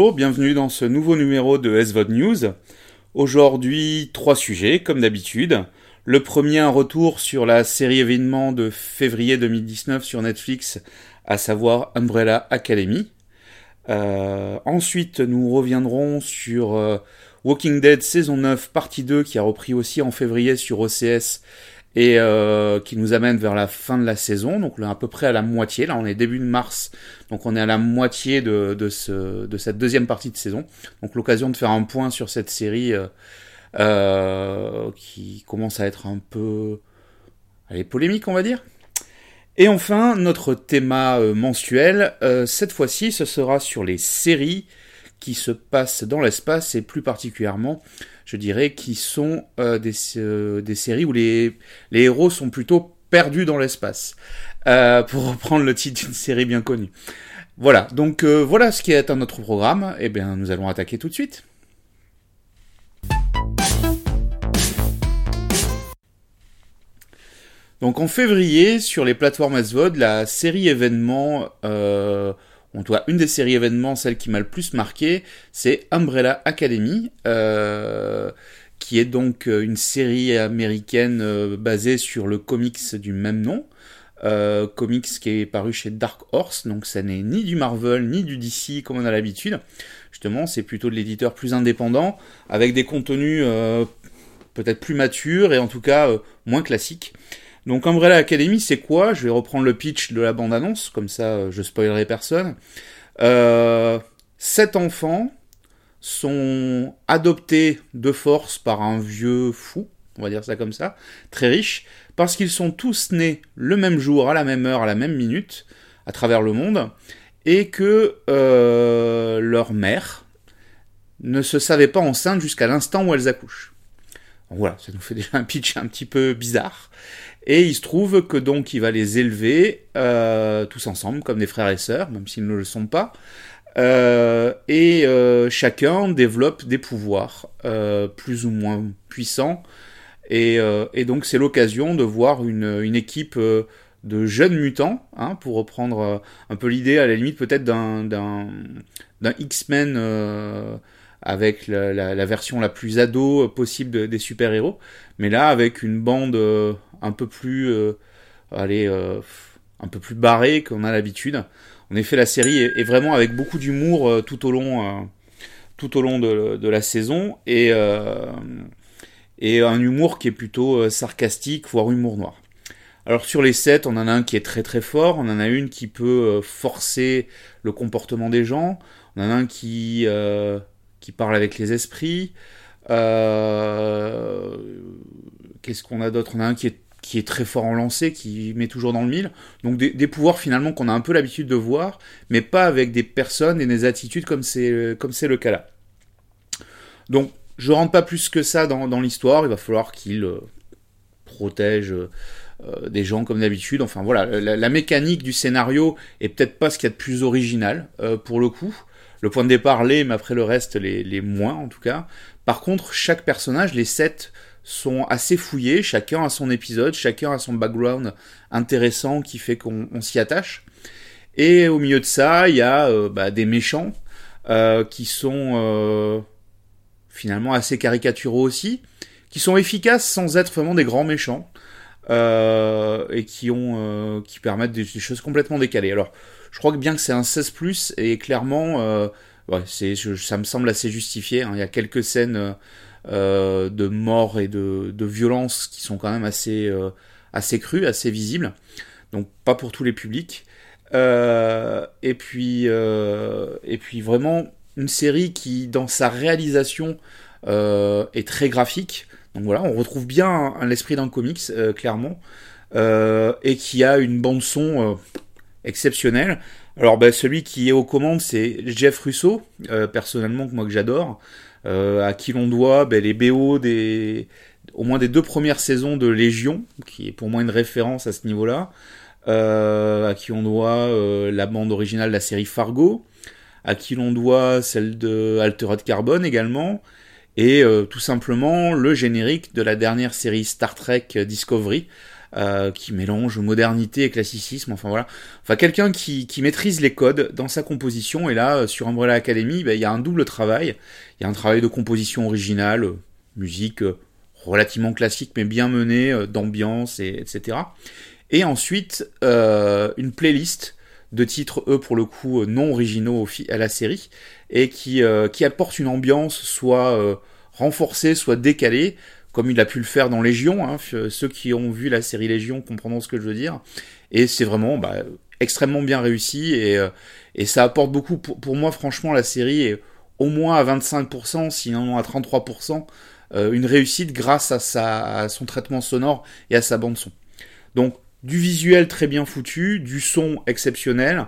bonjour, bienvenue dans ce nouveau numéro de SVOD News. Aujourd'hui, trois sujets, comme d'habitude. Le premier, un retour sur la série événement de février 2019 sur Netflix, à savoir Umbrella Academy. Euh, ensuite, nous reviendrons sur euh, Walking Dead saison 9, partie 2, qui a repris aussi en février sur OCS et euh, qui nous amène vers la fin de la saison, donc à peu près à la moitié. Là, on est début de mars, donc on est à la moitié de, de, ce, de cette deuxième partie de saison. Donc l'occasion de faire un point sur cette série euh, euh, qui commence à être un peu, allez, polémique, on va dire. Et enfin, notre thème mensuel, cette fois-ci, ce sera sur les séries qui se passent dans l'espace et plus particulièrement je dirais, qui sont euh, des, euh, des, séries où les, les, héros sont plutôt perdus dans l'espace, euh, pour reprendre le titre d'une série bien connue. Voilà, donc voilà ce qui est à notre programme, et eh bien nous allons attaquer tout de suite. Donc en février, sur les plateformes SVOD, la série événement on doit une des séries événements, celle qui m'a le plus marqué, c'est Umbrella Academy, euh, qui est donc euh, une série américaine euh, basée sur le comics du même nom. comics qui est paru chez Dark Horse, donc ça n'est ni du Marvel ni du DC comme on a l'habitude. Justement, c'est plutôt de l'éditeur plus indépendant, avec des contenus peut-être plus matures et en tout cas moins classiques. Donc Umbrella Academy, c'est quoi? Je vais reprendre le pitch de la bande-annonce, comme ça euh, je spoilerai personne. Euh, sept enfants sont adoptés de force par un vieux fou, on va dire ça comme ça, très riche, parce qu'ils sont tous nés le même jour, à la même heure, à la même minute, à travers le monde, et que euh, leur mère ne se savait pas enceinte jusqu'à l'instant où elles accouchent. voilà, ça nous fait déjà un pitch un petit peu bizarre. Et il se trouve que donc il va les élever euh, tous ensemble, comme des frères et sœurs, même s'ils ne le sont pas. Euh, et euh, chacun développe des pouvoirs plus ou moins puissants. Et, donc c'est l'occasion de voir une, équipe de jeunes mutants, hein, pour reprendre un peu l'idée à la limite peut-être d'un, X-Men avec la, version la plus ado possible des super-héros, mais là avec une bande un peu plus, euh, allez, euh, un peu plus barrée qu'on a l'habitude. En effet, la série est, vraiment avec beaucoup d'humour tout au long, tout au long de, la saison et et un humour qui est plutôt sarcastique, voire humour noir. Alors sur les sept, on en a un qui est très très fort, on en a une qui peut forcer le comportement des gens, on en a un qui qui parle avec les esprits. Euh, qu'est-ce qu'on a d'autre? On a un qui est, qui est très fort en lancer, qui met toujours dans le mille. Donc des, pouvoirs finalement qu'on a un peu l'habitude de voir, mais pas avec des personnes et des attitudes comme c'est c'est le cas là. Donc je rentre pas plus que ça dans, l'histoire. Il va falloir qu'il euh, protège. Euh, des gens comme d'habitude. Enfin voilà, la, mécanique du scénario est peut-être pas ce qu'il y a de plus original pour le coup. Le point de départ l'est, mais après le reste les, les moins en tout cas. Par contre, chaque personnage, les sept, sont assez fouillés, chacun a son épisode, chacun a son background intéressant qui fait qu'on s'y attache. Et au milieu de ça, il y a euh, bah, des méchants euh, qui sont euh, finalement assez caricaturaux aussi, qui sont efficaces sans être vraiment des grands méchants. et qui ont qui permettent des, choses complètement décalées. Alors, je crois que bien que c'est un 16 plus et clairement, c'est, ça me semble assez justifié. Hein. Il y a quelques scènes de mort et de, de, violence qui sont quand même assez euh, assez crues, assez visibles. Donc pas pour tous les publics. Euh, et puis euh, et puis vraiment une série qui dans sa réalisation est très graphique. Donc voilà, on retrouve bien l'esprit d'un comics clairement. et qui a une bande son exceptionnel. Alors ben, celui qui est aux commandes, c'est Jeff Russo, euh, personnellement, moi que j'adore, euh, à qui l'on doit ben, les BO des au moins des deux premières saisons de Légion, qui est pour moi une référence à ce niveau-là, euh, à qui on doit la bande originale de la série Fargo, à qui l'on doit celle de Altered Carbon également, et tout simplement le générique de la dernière série Star Trek Discovery, euh, qui mélange modernité et classicisme. Enfin voilà, enfin quelqu'un qui, qui maîtrise les codes dans sa composition. Et là, sur Umbrella Academy, ben, il y a un double travail. Il y a un travail de composition originale, musique relativement classique mais bien menée, d'ambiance et etc. Et ensuite une playlist de titres, eux, pour le coup, non originaux à la série, et qui, qui apportent une ambiance soit renforcée, soit décalée, comme il a pu le faire dans Légion. Hein, ceux qui ont vu la série Légion comprendront ce que je veux dire. Et c'est vraiment bah, extrêmement bien réussi et, euh, ça apporte beaucoup. Pour, moi, franchement, la série est au moins à 25%, sinon à 33%, euh, une réussite grâce à, son traitement sonore et à sa bande son. Donc du visuel très bien foutu, du son exceptionnel,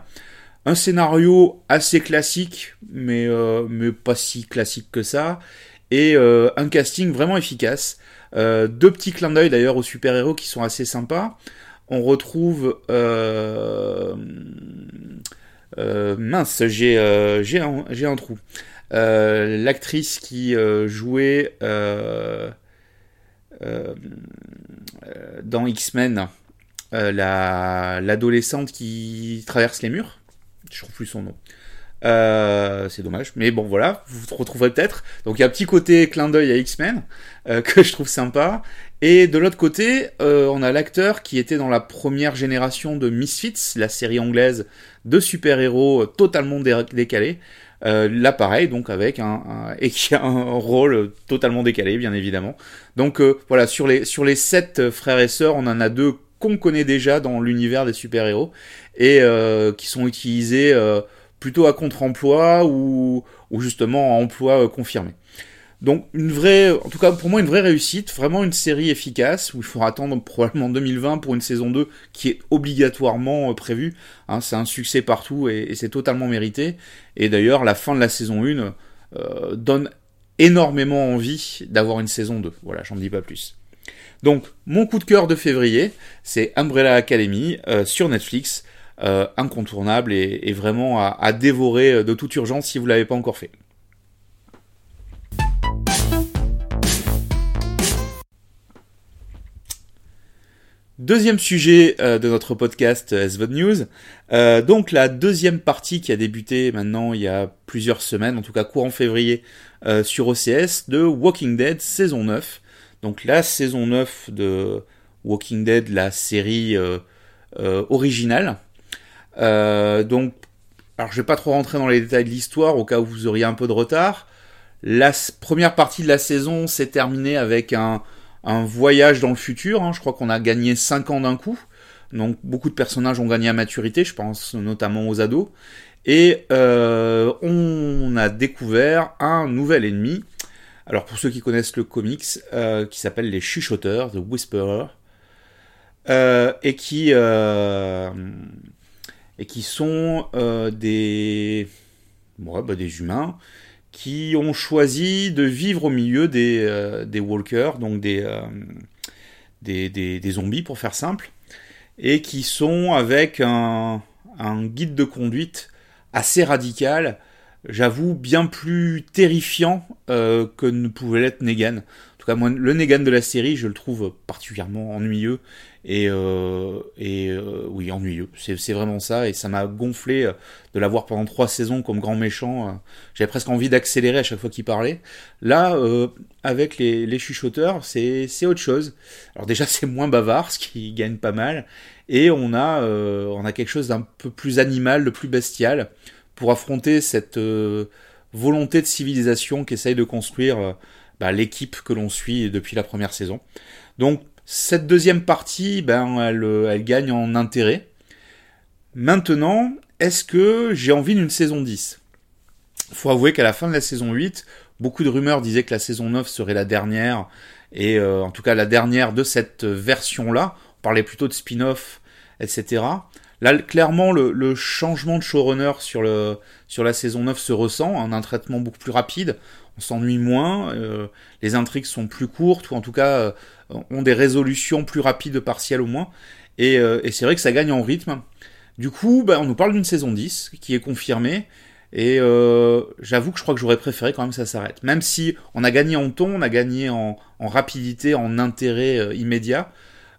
un scénario assez classique, mais, euh, mais pas si classique que ça, et euh, un casting vraiment efficace. Euh, deux petits clins d'œil d'ailleurs aux super-héros qui sont assez sympas. On retrouve euh, mince, j'ai un, un, trou. L'actrice qui jouait dans X-Men, l'adolescente qui traverse les murs. Je trouve plus son nom. Euh, c'est dommage, mais bon voilà, vous vous retrouverez peut-être. Donc il y a un petit côté clin d'œil à X-Men euh, que je trouve sympa. Et de l'autre côté, euh, on a l'acteur qui était dans la première génération de Misfits, la série anglaise de super-héros totalement décalé. là pareil, donc avec un, et qui a un rôle totalement décalé, bien évidemment. Donc voilà, sur les sur les sept frères et sœurs, on en a deux qu'on connaît déjà dans l'univers des super-héros et qui sont utilisés plutôt à contre-emploi ou, ou justement à emploi euh, confirmé. Donc une vraie, en tout cas pour moi une vraie réussite, vraiment une série efficace où il faudra attendre probablement 2020 pour une saison 2 qui est obligatoirement euh, prévue. Hein, c'est un succès partout et, c'est totalement mérité. Et d'ailleurs la fin de la saison 1 euh, donne énormément envie d'avoir une saison 2. Voilà, j'en dis pas plus. Donc mon coup de cœur de février, c'est Umbrella Academy sur Netflix. Euh, incontournable et, vraiment à, dévorer euh, de toute urgence si vous l'avez pas encore fait. Deuxième sujet euh, de notre podcast SVOD News. donc la deuxième partie qui a débuté maintenant il y a plusieurs semaines, en tout cas courant février, sur OCS de Walking Dead saison 9. Donc la saison 9 de Walking Dead, la série originale, donc, alors je vais pas trop rentrer dans les détails de l'histoire au cas où vous auriez un peu de retard. La première partie de la saison s'est terminée avec un, un, voyage dans le futur. Hein. Je crois qu'on a gagné 5 ans d'un coup. Donc beaucoup de personnages ont gagné à maturité, je pense notamment aux ados. Et euh, on a découvert un nouvel ennemi. Alors pour ceux qui connaissent le comics, euh, qui s'appelle les chuchoteurs, The Whisperer, euh, et qui euh, et qui sont euh, des, bah, des humains qui ont choisi de vivre au milieu des, euh, walkers, donc euh, des, des, zombies pour faire simple, et qui sont avec un, un guide de conduite assez radical, j'avoue bien plus terrifiant que ne pouvait l'être Negan. Tout cas, moi, le Negan de la série, je le trouve particulièrement ennuyeux et, euh, et euh, oui, ennuyeux. C'est vraiment ça. Et ça m'a gonflé euh, de l'avoir pendant trois saisons comme grand méchant. Euh. J'avais presque envie d'accélérer à chaque fois qu'il parlait. Là, avec les, les chuchoteurs, c'est autre chose. Alors déjà, c'est moins bavard, ce qui gagne pas mal. Et on a, on a quelque chose d'un peu plus animal, de plus bestial, pour affronter cette volonté de civilisation qu'essaye de construire bah, l'équipe que l'on suit depuis la première saison. Donc cette deuxième partie, ben, elle, elle gagne en intérêt. Maintenant, est-ce que j'ai envie d'une saison 10 Faut avouer qu'à la fin de la saison 8, beaucoup de rumeurs disaient que la saison 9 serait la dernière, et euh, en tout cas la dernière de cette version-là. On parlait plutôt de spin-off, etc. Là, clairement, le, changement de showrunner sur, le, sur la saison 9 se ressent, en un traitement beaucoup plus rapide. On s'ennuie moins, euh, les intrigues sont plus courtes, ou en tout cas euh, ont des résolutions plus rapides, partielles au moins. Euh, et, c'est vrai que ça gagne en rythme. Du coup, bah, on nous parle d'une saison 10 qui est confirmée. Et j'avoue que je crois que j'aurais préféré quand même que ça s'arrête. Même si on a gagné en ton, on a gagné en, rapidité, en intérêt immédiat.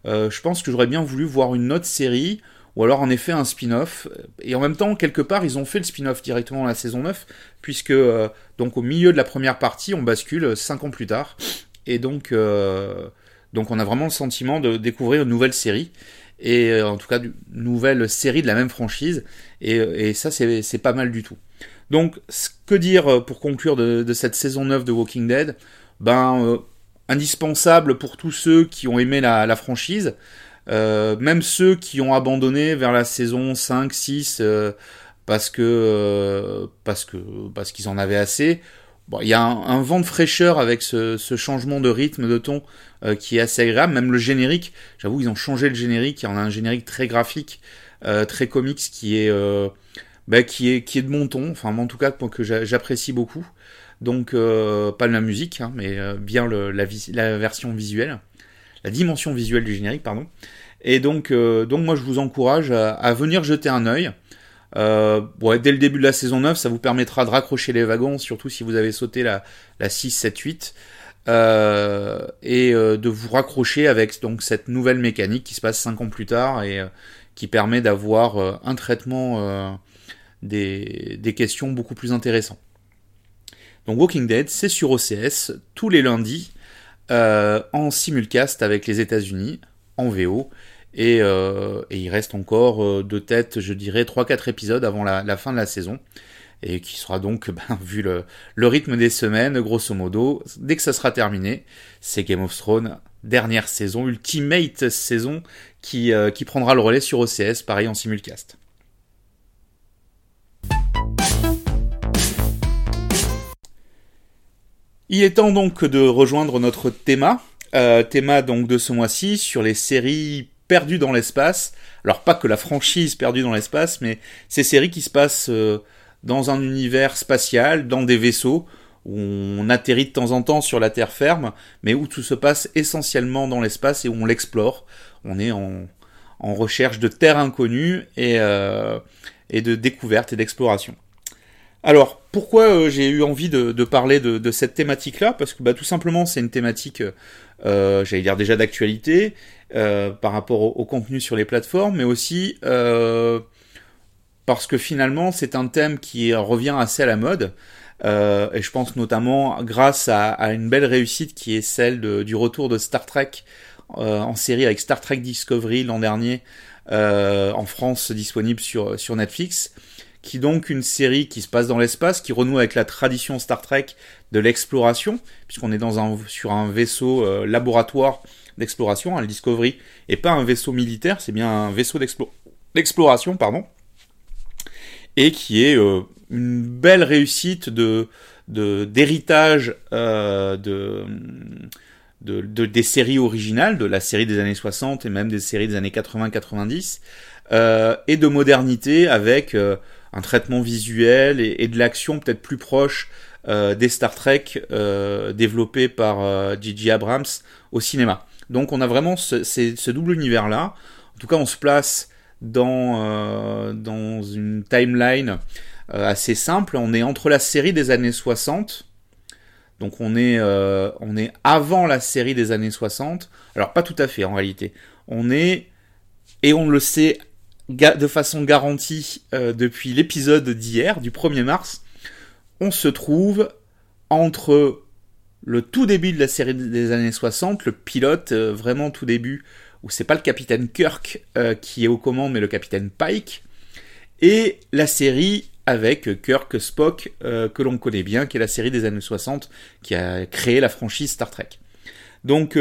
je pense que j'aurais bien voulu voir une autre série ou alors en effet un spin-off. Et en même temps, quelque part, ils ont fait le spin-off directement dans la saison 9, puisque euh, donc au milieu de la première partie, on bascule 5 ans plus tard. Et donc, euh, donc on a vraiment le sentiment de découvrir une nouvelle série. Et euh, en tout cas, une nouvelle série de la même franchise. Et, ça, c'est pas mal du tout. Donc, que dire pour conclure de, cette saison 9 de Walking Dead? Ben, indispensable pour tous ceux qui ont aimé la franchise. Euh, même ceux qui ont abandonné vers la saison 5, 6, euh, parce que euh, parce que parce qu'ils en avaient assez. Bon, il y a un, vent de fraîcheur avec ce, ce, changement de rythme, de ton, qui est assez agréable. Même le générique, j'avoue, ils ont changé le générique. Il y en a un générique très graphique, très comics, qui est bah, qui est qui est de mon ton. Enfin, en tout cas, que j'apprécie beaucoup. Donc, pas la musique, hein, mais bien le, la, la version visuelle la dimension visuelle du générique, pardon. Et donc, euh, donc moi je vous encourage à, venir jeter un œil. Euh, dès le début de la saison 9, ça vous permettra de raccrocher les wagons, surtout si vous avez sauté la, la 6, 7, 8. Euh, et euh, de vous raccrocher avec donc cette nouvelle mécanique qui se passe 5 ans plus tard et qui permet d'avoir un traitement des, des questions beaucoup plus intéressant. Donc Walking Dead, c'est sur OCS tous les lundis en simulcast avec les États-Unis, en VO. Et, euh, et, il reste encore euh, de tête, je dirais, 3-4 épisodes avant la, fin de la saison. Et qui sera donc, ben, vu le, le, rythme des semaines, grosso modo, dès que ça sera terminé, c'est Game of Thrones, dernière saison, ultimate saison, qui, qui prendra le relais sur OCS, pareil en simulcast. Il est temps donc de rejoindre notre thème, euh, thème donc de ce mois-ci sur les séries perdues dans l'espace. Alors pas que la franchise perdue dans l'espace, mais ces séries qui se passent euh, dans un univers spatial, dans des vaisseaux, où on atterrit de temps en temps sur la terre ferme, mais où tout se passe essentiellement dans l'espace et où on l'explore. On est en, recherche de terres inconnues et, euh, et de découverte et d'exploration. Alors, pourquoi euh, j'ai eu envie de, parler de, cette thématique-là? Parce que bah, tout simplement, c'est une thématique, euh, j'allais dire déjà d'actualité, euh, par rapport au, contenu sur les plateformes, mais aussi parce que finalement, c'est un thème qui revient assez à la mode. et je pense notamment grâce à, une belle réussite qui est celle du retour de Star Trek en série avec Star Trek Discovery l'an dernier en France disponible sur Netflix qui donc une série qui se passe dans l'espace, qui renoue avec la tradition Star Trek de l'exploration, puisqu'on est dans un, sur un vaisseau euh, laboratoire d'exploration, le Discovery, et pas un vaisseau militaire, c'est bien un vaisseau d'exploration, pardon, et qui est euh, une belle réussite de d'héritage euh, de, de, de, des séries originales, de la série des années 60 et même des séries des années 80-90, euh, et de modernité avec un traitement visuel et, de l'action peut-être plus proche euh, des Star Trek euh, développés par J.J. Euh, Abrams au cinéma. Donc on a vraiment ce, ce double univers-là. En tout cas, on se place dans, dans une timeline assez simple. On est entre la série des années 60, donc on est, on est avant la série des années 60. Alors pas tout à fait en réalité. On est, et on le sait de façon garantie euh, depuis l'épisode d'hier, du 1er mars, on se trouve entre le tout début de la série des années 60, le pilote euh, vraiment tout début, où c'est pas le capitaine Kirk euh, qui est aux commandes, mais le capitaine Pike, et la série avec Kirk Spock que l'on connaît bien, qui est la série des années 60 qui a créé la franchise Star Trek. Donc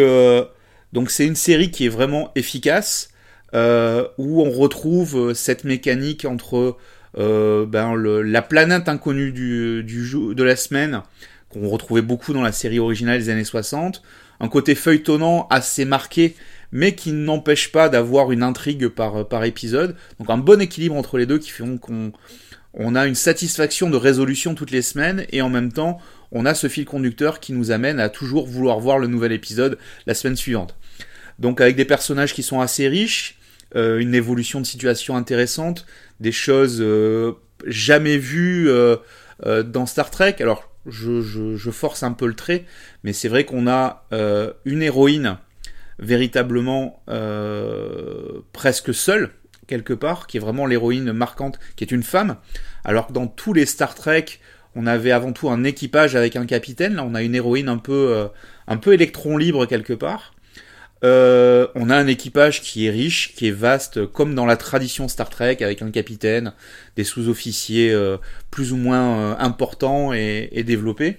donc c'est une série qui est vraiment efficace, euh, où on retrouve euh, cette mécanique entre euh, ben, le, la planète inconnue du, du de la semaine, qu'on retrouvait beaucoup dans la série originale des années 60, un côté feuilletonnant assez marqué, mais qui n'empêche pas d'avoir une intrigue par, par épisode. Donc un bon équilibre entre les deux qui font qu'on on a une satisfaction de résolution toutes les semaines et en même temps on a ce fil conducteur qui nous amène à toujours vouloir voir le nouvel épisode la semaine suivante. Donc avec des personnages qui sont assez riches, euh, une évolution de situation intéressante, des choses euh, jamais vues euh, dans Star Trek. Alors, je, je, je, force un peu le trait, mais c'est vrai qu'on a une héroïne véritablement presque seule quelque part, qui est vraiment l'héroïne marquante, qui est une femme, alors que dans tous les Star Trek, on avait avant tout un équipage avec un capitaine. Là, on a une héroïne un peu, un peu électron libre quelque part. Euh, on a un équipage qui est riche, qui est vaste, comme dans la tradition Star Trek, avec un capitaine, des sous-officiers euh, plus ou moins euh, importants et, développés.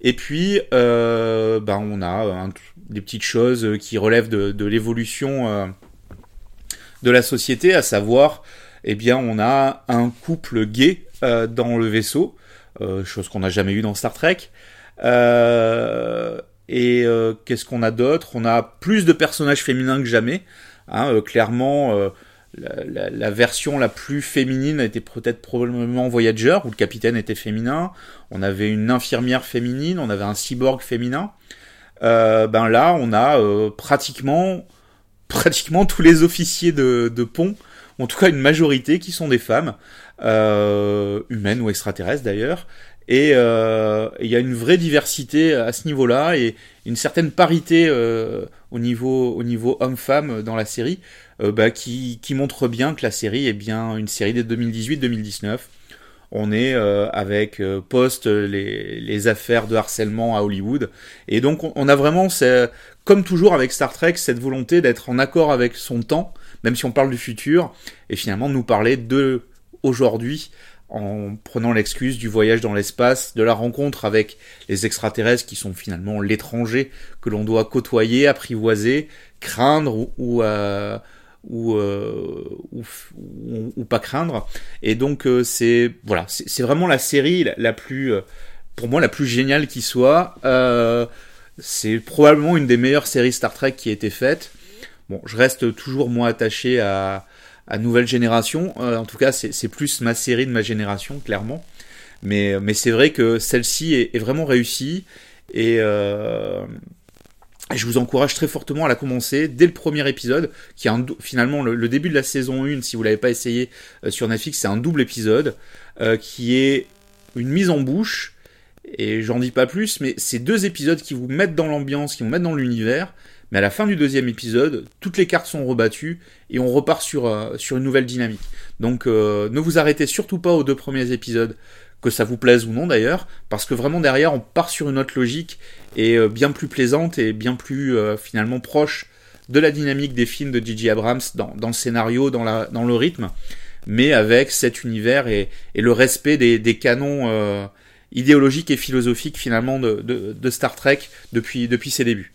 Et puis, ben, on a des petites choses qui relèvent de, l'évolution de la société, à savoir, eh bien, on a un couple gay dans le vaisseau, chose qu'on n'a jamais eu dans Star Trek. Et euh, qu'est-ce qu'on a d'autre? On a plus de personnages féminins que jamais. Hein, euh, clairement, euh, la, version la plus féminine était peut-être probablement Voyager, où le capitaine était féminin. On avait une infirmière féminine, on avait un cyborg féminin. ben là, on a pratiquement, pratiquement tous les officiers de, de, pont, en tout cas une majorité qui sont des femmes, humaines ou extraterrestres d'ailleurs. Et euh, il y a une vraie diversité à ce niveau-là et une certaine parité euh, au niveau, au niveau homme-femme dans la série euh, bah, qui, montre bien que la série est bien une série de 2018-2019. On est avec post les, les, affaires de harcèlement à Hollywood. Et donc on, a vraiment, comme toujours avec Star Trek, cette volonté d'être en accord avec son temps, même si on parle du futur, et finalement nous parler de aujourd'hui en prenant l'excuse du voyage dans l'espace, de la rencontre avec les extraterrestres qui sont finalement l'étranger que l'on doit côtoyer, apprivoiser, craindre ou, euh, euh, ou, pas craindre. Et donc euh, c'est voilà, c'est vraiment la série la, plus, pour moi la plus géniale qui soit. c'est probablement une des meilleures séries Star Trek qui a été faite. Bon, je reste toujours moins attaché à, à nouvelle génération. Euh, en tout cas, c'est plus ma série de ma génération, clairement. Mais, mais c'est vrai que celle-ci est, vraiment réussie. Et euh, je vous encourage très fortement à la commencer dès le premier épisode, qui est finalement le, début de la saison 1, si vous l'avez pas essayé euh, sur Netflix, c'est un double épisode, qui est une mise en bouche, et j'en dis pas plus, mais c'est deux épisodes qui vous mettent dans l'ambiance, qui vous mettent dans l'univers, mais à la fin du deuxième épisode, toutes les cartes sont rebattues et on repart sur, euh, sur une nouvelle dynamique. Donc euh, ne vous arrêtez surtout pas aux deux premiers épisodes, que ça vous plaise ou non d'ailleurs, parce que vraiment derrière on part sur une autre logique et euh, bien plus plaisante et bien plus finalement proche de la dynamique des films de J.J. Abrams dans, le scénario, dans, la, dans le rythme, mais avec cet univers et, et le respect des, des canons idéologiques et philosophiques finalement de, de, de Star Trek depuis, depuis ses débuts.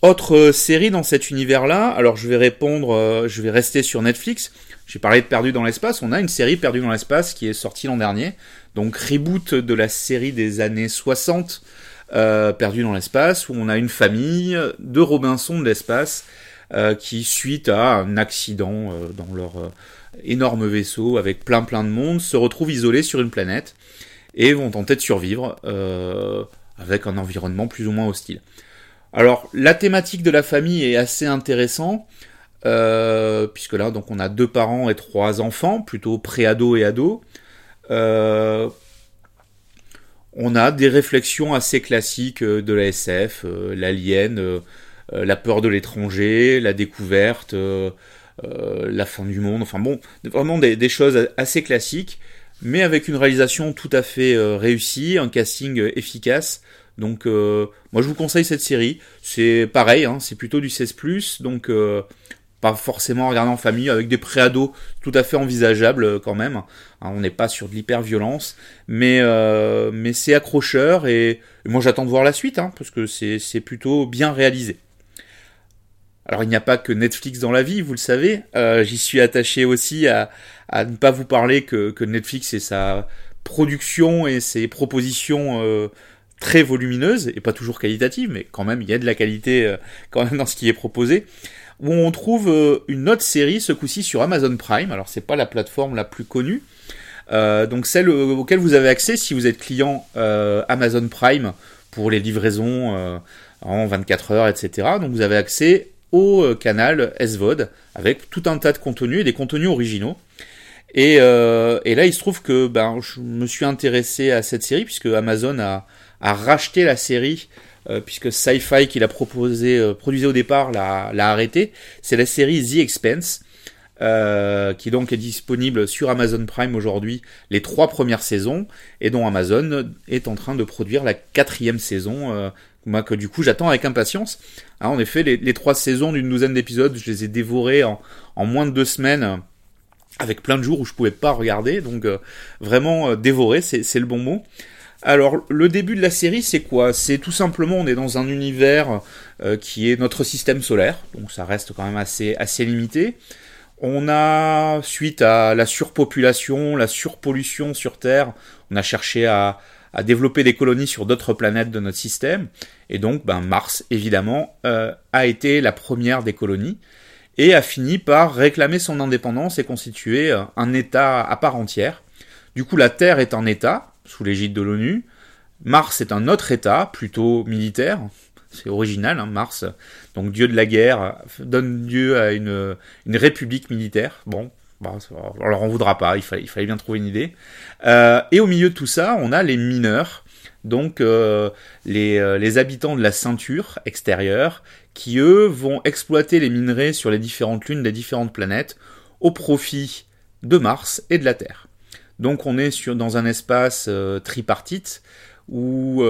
Autre euh, série dans cet univers-là, alors je vais répondre, euh, je vais rester sur Netflix. J'ai parlé de Perdu dans l'espace, on a une série Perdu dans l'espace qui est sortie l'an dernier, donc reboot de la série des années 60, euh, Perdu dans l'espace, où on a une famille de Robinson de l'espace qui, suite à un accident dans leur énorme vaisseau avec plein plein de monde, se retrouvent isolés sur une planète et vont tenter de survivre avec un environnement plus ou moins hostile. Alors, la thématique de la famille est assez intéressante, euh, puisque là, donc, on a deux parents et trois enfants, plutôt pré-ados et ados. Euh, on a des réflexions assez classiques euh, de la SF, l'alien, la peur de l'étranger, la découverte, la fin du monde, enfin bon, vraiment des, choses assez classiques, mais avec une réalisation tout à fait réussie, un casting efficace, donc euh, moi je vous conseille cette série. C'est pareil, hein, c'est plutôt du 16+, donc euh, pas forcément regarder en famille, avec des préados tout à fait envisageables euh, quand même. Hein, on n'est pas sur de l'hyper-violence, mais, mais c'est accrocheur et, moi j'attends de voir la suite, hein, parce que c'est plutôt bien réalisé. Alors il n'y a pas que Netflix dans la vie, vous le savez. J'y suis attaché aussi à, à, ne pas vous parler que, que Netflix et sa production et ses propositions très volumineuse et pas toujours qualitative, mais quand même il y a de la qualité euh, quand même dans ce qui est proposé. Où on trouve euh, une autre série, ce coup-ci sur Amazon Prime. Alors c'est pas la plateforme la plus connue, euh, donc celle auquel vous avez accès si vous êtes client Amazon Prime pour les livraisons en 24 heures, etc. Donc vous avez accès au canal SVOD avec tout un tas de contenus et des contenus originaux. Et, et là, il se trouve que ben, je me suis intéressé à cette série puisque Amazon a, a racheté la série puisque Sci-Fi qui l'a proposé, produisait au départ, l'a, l'a arrêté. C'est la série The Expense. qui donc est disponible sur Amazon Prime aujourd'hui les trois premières saisons et dont Amazon est en train de produire la quatrième saison moi que du coup j'attends avec impatience. Hein, en effet, les, trois saisons d'une douzaine d'épisodes, je les ai dévorés en, moins de deux semaines, avec plein de jours où je pouvais pas regarder, donc euh, vraiment euh, dévoré, c'est le bon mot. Alors le début de la série c'est quoi? C'est tout simplement on est dans un univers euh, qui est notre système solaire, donc ça reste quand même assez, assez limité. On a, suite à la surpopulation, la surpollution sur Terre, on a cherché à, à développer des colonies sur d'autres planètes de notre système. Et donc, ben, Mars, évidemment, euh, a été la première des colonies et a fini par réclamer son indépendance et constituer euh, un État à part entière. Du coup, la Terre est un État, sous l'égide de l'ONU. Mars est un autre État, plutôt militaire. C'est original, hein, Mars, donc dieu de la guerre, donne lieu à une, république militaire. Bon, on leur en voudra pas, il fallait, bien trouver une idée. Euh, et au milieu de tout ça, on a les mineurs, donc euh, les, euh, les, habitants de la ceinture extérieure, qui eux vont exploiter les minerais sur les différentes lunes des différentes planètes au profit de Mars et de la Terre. Donc on est sur, dans un espace tripartite où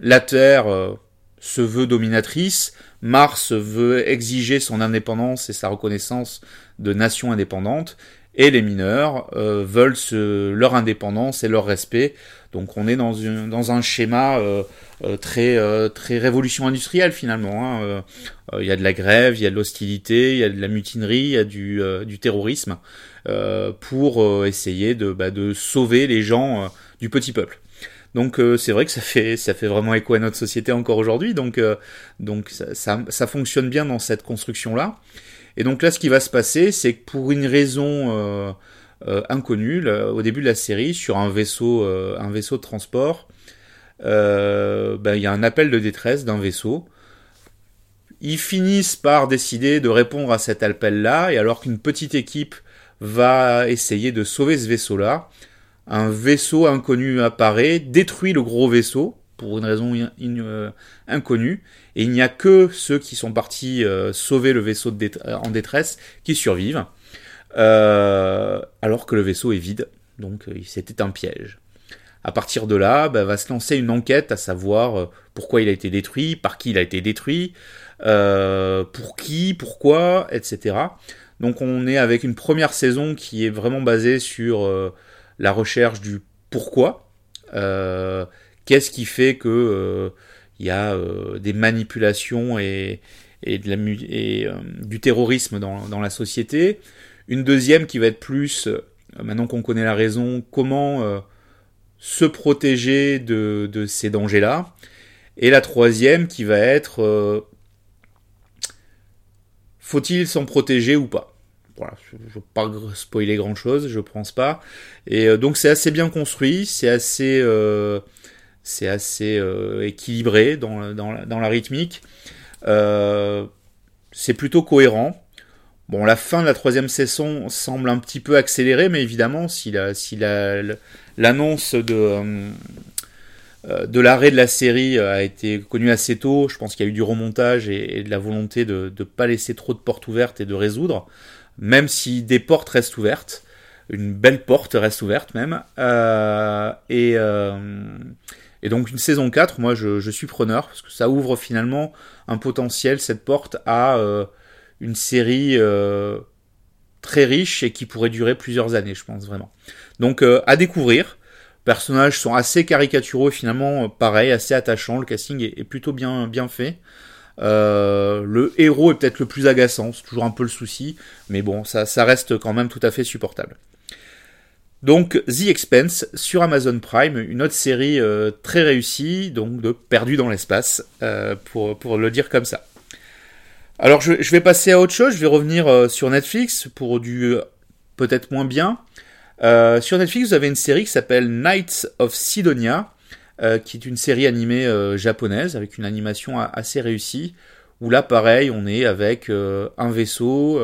la Terre se veut dominatrice, Mars veut exiger son indépendance et sa reconnaissance de nation indépendante, et les mineurs euh, veulent leur indépendance et leur respect. Donc on est dans, un schéma euh, euh, très, très révolution industrielle finalement. Hein. Il y a de la grève, il y a de l'hostilité, il y a de la mutinerie, il y a du, terrorisme pour essayer de, bah, de sauver les gens du petit peuple. Donc c'est vrai que ça fait vraiment écho à notre société encore aujourd'hui. Donc ça, fonctionne bien dans cette construction là. Et donc là, ce qui va se passer, c'est que pour une raison euh, euh, inconnue, au début de la série, sur un vaisseau, euh, un de transport, ben, il y a un appel de détresse d'un vaisseau. Ils finissent par décider de répondre à cet appel-là, et alors qu'une petite équipe va essayer de sauver ce vaisseau-là, un vaisseau inconnu apparaît, détruit le gros vaisseau, pour une raison inconnue, et il n'y a que ceux qui sont partis euh, sauver le vaisseau en détresse qui survivent, euh, alors que le vaisseau est vide, donc euh, c'était un piège. À partir de là, bah, va se lancer une enquête à savoir pourquoi il a été détruit, par qui il a été détruit, pour qui, pourquoi, etc. Donc on est avec une première saison qui est vraiment basée sur la recherche du pourquoi. Qu'est-ce qui fait que il y a euh, des manipulations et, euh, du terrorisme dans, la société. Une deuxième qui va être plus, euh, maintenant qu'on connaît la raison, comment se protéger de, ces dangers-là. Et la troisième qui va être faut-il s'en protéger ou pas? Voilà, je ne veux pas spoiler grand chose, je pense pas. Et donc c'est assez bien construit, c'est assez euh, équilibré dans, dans, la, rythmique. Euh, c'est plutôt cohérent. Bon, la fin de la troisième saison semble un petit peu accélérée, mais évidemment, si la, l'annonce de, euh, de l'arrêt de la série a été connue assez tôt, je pense qu'il y a eu du remontage et, de la volonté de ne pas laisser trop de portes ouvertes et de résoudre, même si des portes restent ouvertes, une belle porte reste ouverte même, et et donc une saison 4, moi je, suis preneur, parce que ça ouvre finalement un potentiel, cette porte, à euh, une série euh, très riche et qui pourrait durer plusieurs années, je pense vraiment. Donc euh, à découvrir. Personnages sont assez caricaturaux, finalement pareil, assez attachants. Le casting est, plutôt bien, bien fait. le héros est peut-être le plus agaçant, c'est toujours un peu le souci, mais bon, ça, reste quand même tout à fait supportable. Donc The Expense sur Amazon Prime, une autre série euh, très réussie, donc de Perdu dans l'espace, euh, pour, pour le dire comme ça. Alors je, vais passer à autre chose, je vais revenir euh, sur Netflix pour du peut-être moins bien. sur Netflix, vous avez une série qui s'appelle Knights of Sidonia, qui est une série animée japonaise avec une animation assez réussie, où là pareil, on est avec un vaisseau,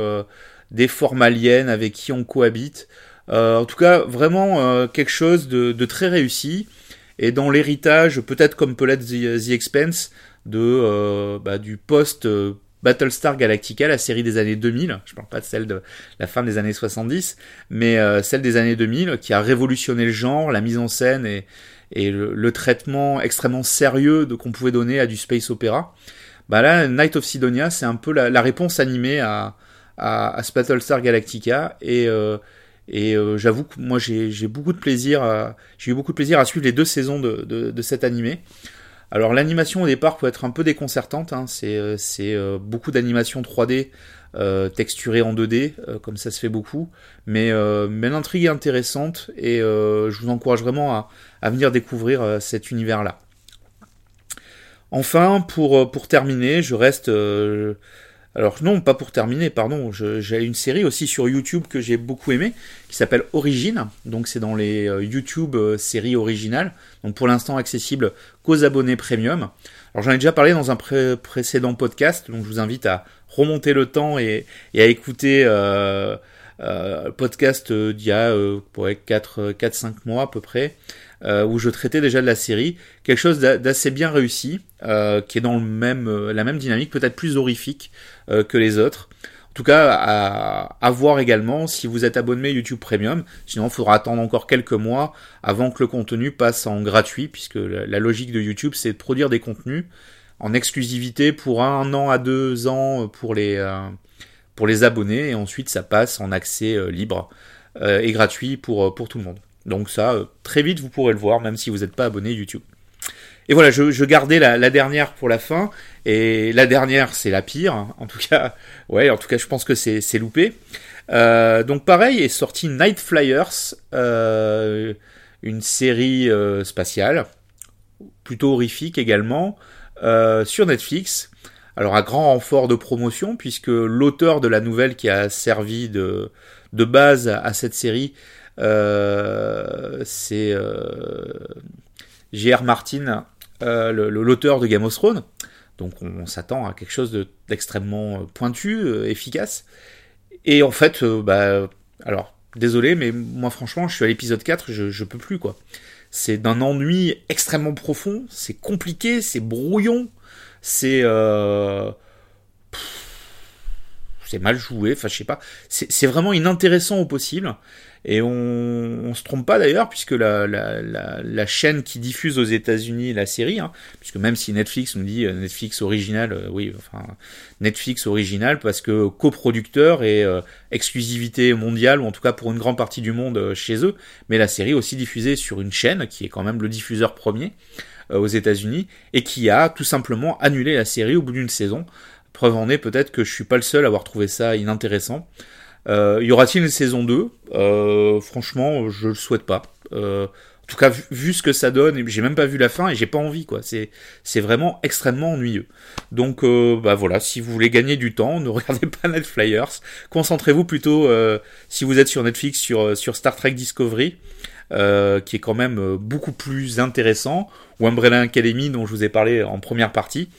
des formes aliens avec qui on cohabite. Euh, en tout cas, vraiment euh, quelque chose de, très réussi. Et dans l'héritage, peut-être comme peut l'être The, Expense, de bah, du post Battlestar Galactica, la série des années 2000, je parle pas de celle de la fin des années 70, mais celle des années 2000 qui a révolutionné le genre, la mise en scène et, le, traitement extrêmement sérieux qu'on pouvait donner à du space opéra. Bah là, Night of Sidonia, c'est un peu la, réponse animée à, ce Battlestar Galactica et euh, euh, j'avoue que moi j'ai beaucoup de plaisir, j'ai eu beaucoup de plaisir à suivre les deux saisons de, de, de cet animé. Alors l'animation au départ peut être un peu déconcertante, hein. c'est euh, beaucoup d'animation 3D euh, texturée en 2D, comme ça se fait beaucoup, mais, mais l'intrigue est intéressante et je vous encourage vraiment à, à venir découvrir cet univers-là. Enfin, pour, pour terminer, je reste alors non, pas pour terminer, pardon, j'ai une série aussi sur YouTube que j'ai beaucoup aimé, qui s'appelle Origine, donc c'est dans les euh, YouTube euh, séries originales, donc pour l'instant accessible qu'aux abonnés premium. Alors j'en ai déjà parlé dans un précédent podcast, donc je vous invite à remonter le temps et, à écouter euh, euh podcast d'il y a 4-5 mois à peu près, euh, où je traitais déjà de la série, quelque chose d'assez bien réussi, euh, qui est dans le même, euh, la même dynamique, peut-être plus horrifique que les autres. En tout cas, à, à, voir également si vous êtes abonné YouTube Premium. Sinon, il faudra attendre encore quelques mois avant que le contenu passe en gratuit, puisque la, logique de YouTube, c'est de produire des contenus en exclusivité pour un an à deux ans pour les, pour les abonnés, et ensuite ça passe en accès libre et gratuit pour, pour tout le monde. Donc ça, euh, très vite, vous pourrez le voir, même si vous n'êtes pas abonné YouTube. Et voilà, je, gardais la, dernière pour la fin, et la dernière, c'est la pire. Hein. En tout cas, ouais, en tout cas, je pense que c'est loupé. Euh, donc pareil, est sorti Night Flyers, euh, une série spatiale, plutôt horrifique également, sur Netflix. Alors à grand renfort de promotion, puisque l'auteur de la nouvelle qui a servi de, de base à cette série c'est euh, J.R. Martin, euh, l'auteur de Game of Thrones. Donc on, s'attend à quelque chose d'extrêmement pointu, efficace. Et en fait, bah, alors, désolé, mais moi franchement, je suis à l'épisode 4, je, je peux plus, quoi. C'est d'un ennui extrêmement profond, c'est compliqué, c'est brouillon, c'est... c'est mal joué, enfin je sais pas. C'est vraiment inintéressant au possible. Et on, on se trompe pas d'ailleurs, puisque la, chaîne qui diffuse aux États-Unis la série, hein, puisque même si Netflix nous dit euh, Netflix original, euh, oui, enfin Netflix original, parce que coproducteur et euh, exclusivité mondiale, ou en tout cas pour une grande partie du monde chez eux, mais la série aussi diffusée sur une chaîne qui est quand même le diffuseur premier aux États-Unis et qui a tout simplement annulé la série au bout d'une saison. Preuve en est peut-être que je suis pas le seul à avoir trouvé ça inintéressant. Euh, y aura-t-il une saison 2 euh, Franchement, je le souhaite pas. Euh, en tout cas, vu, ce que ça donne, j'ai même pas vu la fin et j'ai pas envie, quoi. C'est, c'est vraiment extrêmement ennuyeux. Donc, bah voilà, si vous voulez gagner du temps, ne regardez pas Netflyers. Concentrez-vous plutôt, si vous êtes sur Netflix, sur, sur Star Trek Discovery. Qui est quand même beaucoup plus intéressant, ou Umbrella Academy dont je vous ai parlé en première partie.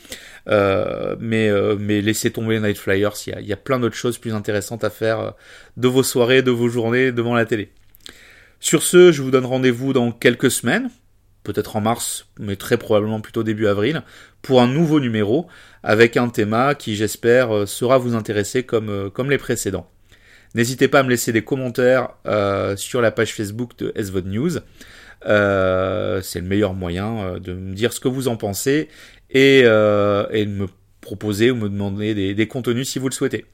Euh, mais, euh, mais laissez tomber Night Flyers, il y a, plein d'autres choses plus intéressantes à faire euh, de vos soirées, de vos journées devant la télé. Sur ce, je vous donne rendez-vous dans quelques semaines, peut-être en mars, mais très probablement plutôt début avril, pour un nouveau numéro avec un thème qui, j'espère, sera vous intéresser comme, comme les précédents. N'hésitez pas à me laisser des commentaires sur la page Facebook de SVOD News. C'est le meilleur moyen de me dire ce que vous en pensez et, euh, et de me proposer ou me demander des, des contenus si vous le souhaitez.